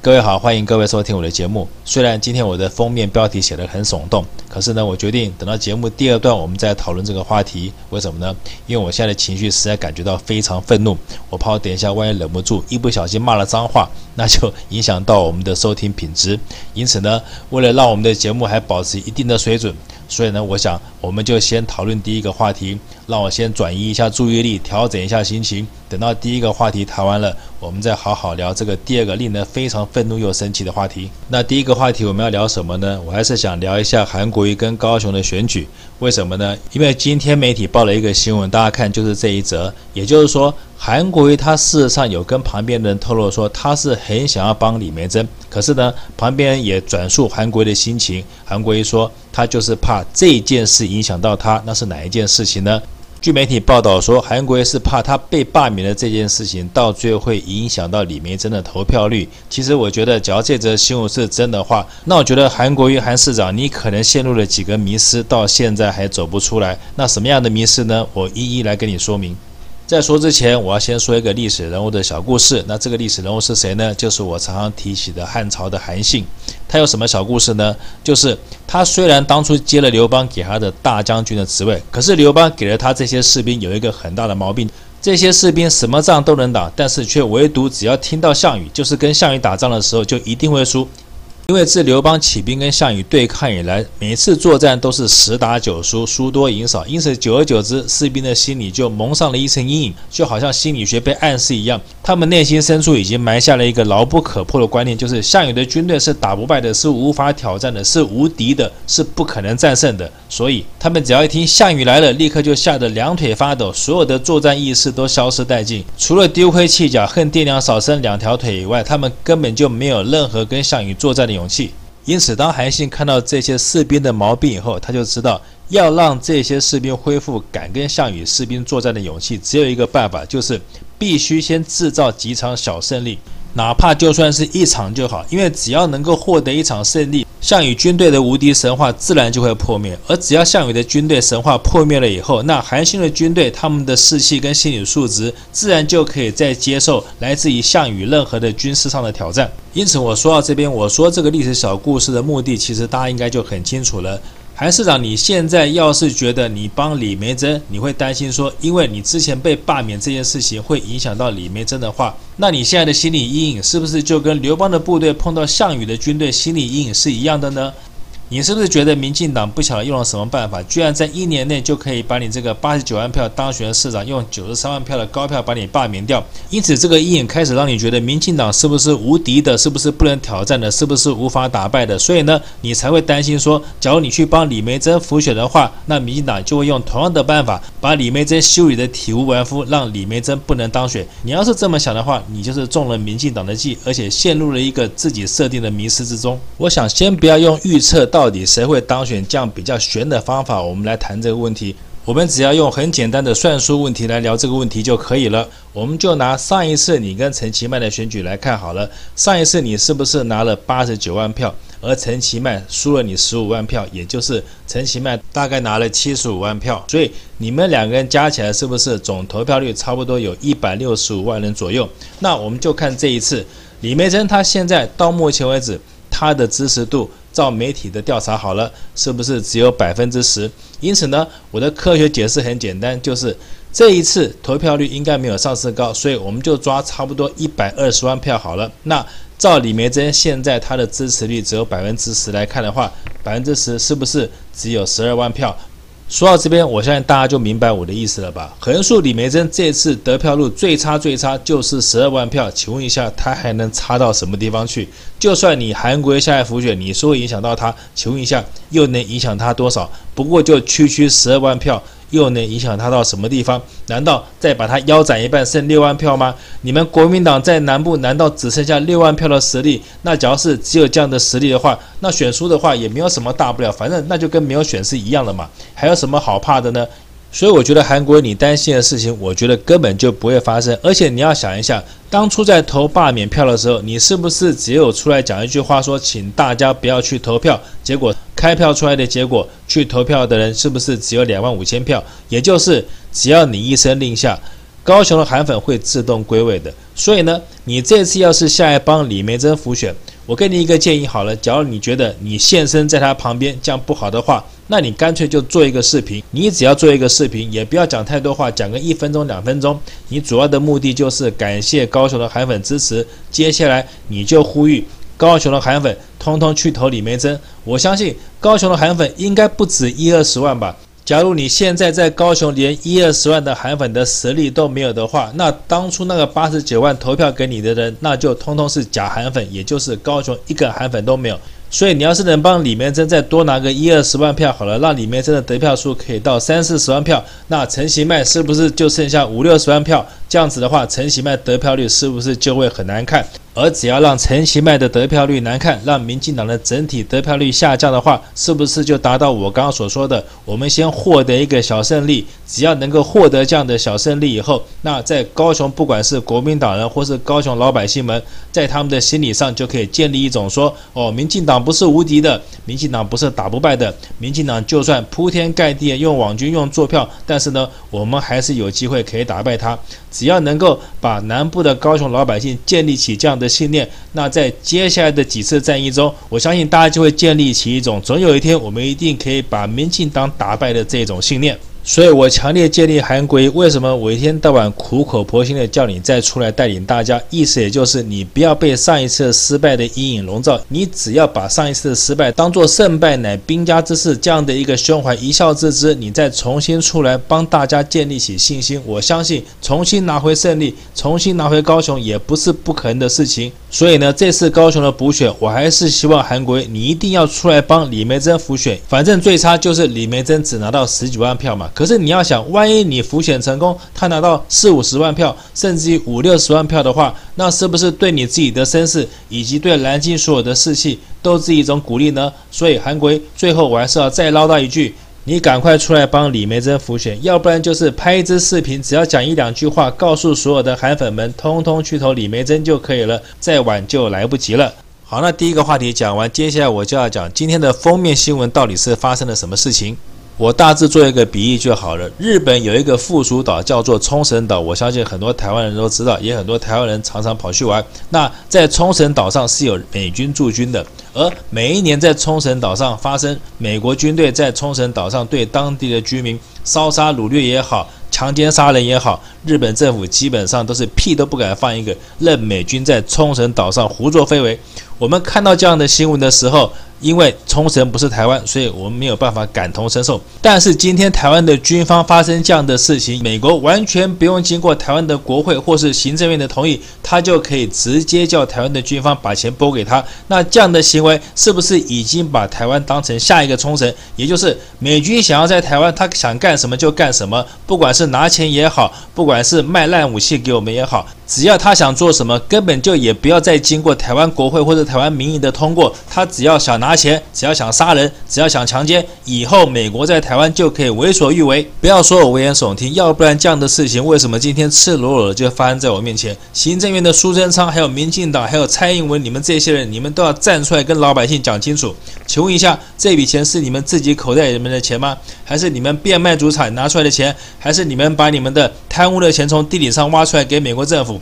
各位好欢迎各位收听我的节目虽然今天我的封面标题写得很耸动可是呢我决定等到节目第二段我们再讨论这个话题为什么呢？因为我现在的情绪实在感觉到非常愤怒我怕我等一下万一忍不住一不小心骂了脏话那就影响到我们的收听品质因此呢为了让我们的节目还保持一定的水准所以呢，我想我们就先讨论第一个话题，让我先转移一下注意力，调整一下心情。等到第一个话题谈完了，我们再好好聊这个第二个令人非常愤怒又生气的话题。那第一个话题我们要聊什么呢？我还是想聊一下韩国瑜跟高雄的选举。为什么呢？因为今天媒体报了一个新闻，大家看就是这一则，也就是说。韩国瑜他事实上有跟旁边的人透露说，他是很想要帮李梅珍，可是呢，旁边也转述韩国瑜的心情。韩国瑜说，他就是怕这件事影响到他，那是哪一件事情呢？据媒体报道说，韩国瑜是怕他被罢免的这件事情，到最后会影响到李梅珍的投票率。其实我觉得，只要这则新闻是真的话，那我觉得韩国瑜韩市长，你可能陷入了几个迷失，到现在还走不出来。那什么样的迷失呢？我一一来跟你说明。在说之前，我要先说一个历史人物的小故事。那这个历史人物是谁呢？就是我常常提起的汉朝的韩信。他有什么小故事呢？就是他虽然当初接了刘邦给他的大将军的职位，可是刘邦给了他这些士兵有一个很大的毛病：这些士兵什么仗都能打，但是却唯独只要听到项羽，就是跟项羽打仗的时候，就一定会输。因为自刘邦起兵跟项羽对抗以来，每次作战都是十打九输，输多赢少，因此久而久之，士兵的心里就蒙上了一层阴影，就好像心理学被暗示一样，他们内心深处已经埋下了一个牢不可破的观念，就是项羽的军队是打不败的，是无法挑战的，是无敌的，是不可能战胜的。所以他们只要一听项羽来了，立刻就吓得两腿发抖，所有的作战意识都消失殆尽，除了丢盔弃甲、恨爹娘少生两条腿以外，他们根本就没有任何跟项羽作战的勇气，因此，当韩信看到这些士兵的毛病以后，他就知道要让这些士兵恢复敢跟项羽士兵作战的勇气，只有一个办法，就是必须先制造几场小胜利，哪怕就算是一场就好，因为只要能够获得一场胜利。项羽军队的无敌神话自然就会破灭，而只要项羽的军队神话破灭了以后，那韩信的军队他们的士气跟心理素质自然就可以再接受来自于项羽任何的军事上的挑战。因此，我说到这边，我说这个历史小故事的目的，其实大家应该就很清楚了。韩市长，你现在要是觉得你帮李梅珍，你会担心说，因为你之前被罢免这件事情会影响到李梅珍的话，那你现在的心理阴影是不是就跟刘邦的部队碰到项羽的军队心理阴影是一样的呢？你是不是觉得民进党不晓得用了什么办法，居然在一年内就可以把你这个八十九万票当选的市长，用九十三万票的高票把你罢免掉？因此，这个阴影开始让你觉得民进党是不是无敌的，是不是不能挑战的，是不是无法打败的？所以呢，你才会担心说，假如你去帮李梅珍辅选的话，那民进党就会用同样的办法把李梅珍修理得体无完肤，让李梅珍不能当选。你要是这么想的话，你就是中了民进党的计，而且陷入了一个自己设定的迷失之中。我想先不要用预测。到底谁会当选？这样比较悬的方法，我们来谈这个问题。我们只要用很简单的算术问题来聊这个问题就可以了。我们就拿上一次你跟陈其迈的选举来看好了。上一次你是不是拿了八十九万票，而陈其迈输了你十五万票？也就是陈其迈大概拿了七十五万票。所以你们两个人加起来是不是总投票率差不多有一百六十五万人左右？那我们就看这一次李梅珍她现在到目前为止她的支持度。照媒体的调查好了，是不是只有百分之十？因此呢，我的科学解释很简单，就是这一次投票率应该没有上次高，所以我们就抓差不多一百二十万票好了。那照李梅珍现在她的支持率只有百分之十来看的话，百分之十是不是只有十二万票？说到这边，我相信大家就明白我的意思了吧？横竖李梅珍这次得票率最差最差就是十二万票，请问一下，他还能差到什么地方去？就算你韩国下来浮选，你说影响到他，请问一下，又能影响他多少？不过就区区十二万票。又能影响他到什么地方？难道再把他腰斩一半，剩六万票吗？你们国民党在南部难道只剩下六万票的实力？那只要是只有这样的实力的话，那选输的话也没有什么大不了，反正那就跟没有选是一样的嘛，还有什么好怕的呢？所以我觉得韩国你担心的事情，我觉得根本就不会发生。而且你要想一下，当初在投罢免票的时候，你是不是只有出来讲一句话说，请大家不要去投票？结果开票出来的结果，去投票的人是不是只有两万五千票？也就是只要你一声令下，高雄的韩粉会自动归位的。所以呢，你这次要是下来帮李眉蓁辅选，我给你一个建议好了，假如你觉得你现身在他旁边这样不好的话，那你干脆就做一个视频，你只要做一个视频，也不要讲太多话，讲个一分钟两分钟，你主要的目的就是感谢高雄的韩粉支持，接下来你就呼吁高雄的韩粉通通去投李梅珍，我相信高雄的韩粉应该不止一二十万吧。假如你现在在高雄连一二十万的韩粉的实力都没有的话，那当初那个八十九万投票给你的人，那就通通是假韩粉，也就是高雄一个韩粉都没有。所以你要是能帮李眉蓁再多拿个一二十万票好了，让李眉蓁的得票数可以到三四十万票，那陈其迈是不是就剩下五六十万票？这样子的话，陈其迈得票率是不是就会很难看？而只要让陈其迈的得票率难看，让民进党的整体得票率下降的话，是不是就达到我刚刚所说的？我们先获得一个小胜利，只要能够获得这样的小胜利以后，那在高雄不管是国民党人或是高雄老百姓们，在他们的心理上就可以建立一种说：哦，民进党不是无敌的，民进党不是打不败的，民进党就算铺天盖地用网军用坐票，但是呢，我们还是有机会可以打败他。只要能够把南部的高雄老百姓建立起这样的信念，那在接下来的几次战役中，我相信大家就会建立起一种总有一天我们一定可以把民进党打败的这种信念。所以我强烈建议韩国，为什么我一天到晚苦口婆心的叫你再出来带领大家？意思也就是你不要被上一次失败的阴影笼罩，你只要把上一次的失败当做胜败乃兵家之事这样的一个胸怀，一笑置之，你再重新出来帮大家建立起信心。我相信重新拿回胜利，重新拿回高雄也不是不可能的事情。所以呢，这次高雄的补选，我还是希望韩国你一定要出来帮李梅珍辅选，反正最差就是李梅珍只拿到十几万票嘛。可是你要想，万一你浮选成功，他拿到四五十万票，甚至于五六十万票的话，那是不是对你自己的声势，以及对蓝金所有的士气，都是一种鼓励呢？所以韩国最后我还是要再唠叨一句，你赶快出来帮李梅珍浮选，要不然就是拍一支视频，只要讲一两句话，告诉所有的韩粉们，通通去投李梅珍就可以了，再晚就来不及了。好，那第一个话题讲完，接下来我就要讲今天的封面新闻到底是发生了什么事情。我大致做一个比喻就好了。日本有一个附属岛叫做冲绳岛，我相信很多台湾人都知道，也很多台湾人常常跑去玩。那在冲绳岛上是有美军驻军的，而每一年在冲绳岛上发生美国军队在冲绳岛上对当地的居民烧杀掳掠也好，强奸杀人也好，日本政府基本上都是屁都不敢放一个，任美军在冲绳岛上胡作非为。我们看到这样的新闻的时候，因为冲绳不是台湾，所以我们没有办法感同身受。但是今天台湾的军方发生这样的事情，美国完全不用经过台湾的国会或是行政院的同意，他就可以直接叫台湾的军方把钱拨给他。那这样的行为是不是已经把台湾当成下一个冲绳？也就是美军想要在台湾，他想干什么就干什么，不管是拿钱也好，不管是卖烂武器给我们也好。只要他想做什么，根本就也不要再经过台湾国会或者台湾民意的通过。他只要想拿钱，只要想杀人，只要想强奸，以后美国在台湾就可以为所欲为。不要说我危言耸听，要不然这样的事情为什么今天赤裸裸的就发生在我面前？行政院的苏贞昌，还有民进党，还有蔡英文，你们这些人，你们都要站出来跟老百姓讲清楚。请问一下，这笔钱是你们自己口袋里面的钱吗？还是你们变卖祖产拿出来的钱？还是你们把你们的贪污的钱从地底上挖出来给美国政府？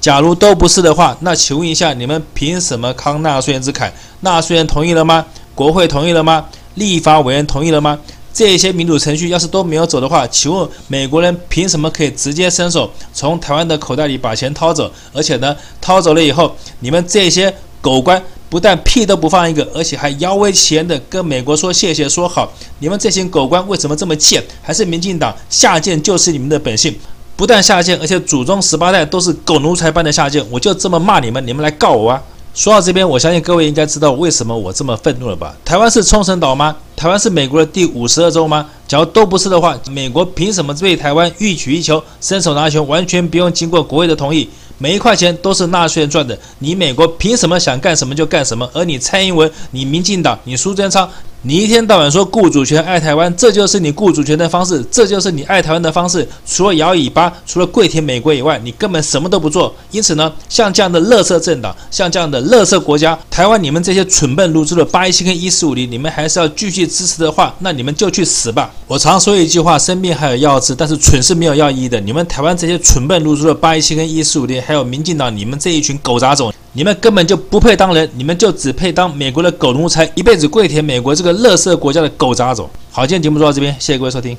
假如都不是的话，那请问一下，你们凭什么慷纳税人之慨？纳税人同意了吗？国会同意了吗？立法委员同意了吗？这些民主程序要是都没有走的话，请问美国人凭什么可以直接伸手从台湾的口袋里把钱掏走？而且呢，掏走了以后，你们这些狗官不但屁都不放一个，而且还摇尾乞人的跟美国说谢谢说好。你们这些狗官为什么这么贱？还是民进党下贱就是你们的本性？不但下贱，而且祖宗十八代都是狗奴才般的下贱，我就这么骂你们，你们来告我啊！说到这边，我相信各位应该知道为什么我这么愤怒了吧？台湾是冲绳岛吗？台湾是美国的第五十二州吗？假如都不是的话，美国凭什么对台湾予取予求，伸手拿球，完全不用经过国会的同意？每一块钱都是纳税人赚的，你美国凭什么想干什么就干什么？而你蔡英文、你民进党、你苏贞昌，你一天到晚说顾主权、爱台湾，这就是你顾主权的方式，这就是你爱台湾的方式。除了摇尾巴，除了跪舔美国以外，你根本什么都不做。因此呢，像这样的垃圾政党，像这样的垃圾国家，台湾你们这些蠢笨如猪的八一七跟一四五零，你们还是要继续支持的话，那你们就去死吧。我常说一句话：生病还有药治，但是蠢是没有药医的。你们台湾这些蠢笨如猪的八一七跟一四五零，还有民进党，你们这一群狗杂种。你们根本就不配当人，你们就只配当美国的狗奴才，一辈子跪舔美国这个垃圾国家的狗杂种。好，今天节目做到这边，谢谢各位收听。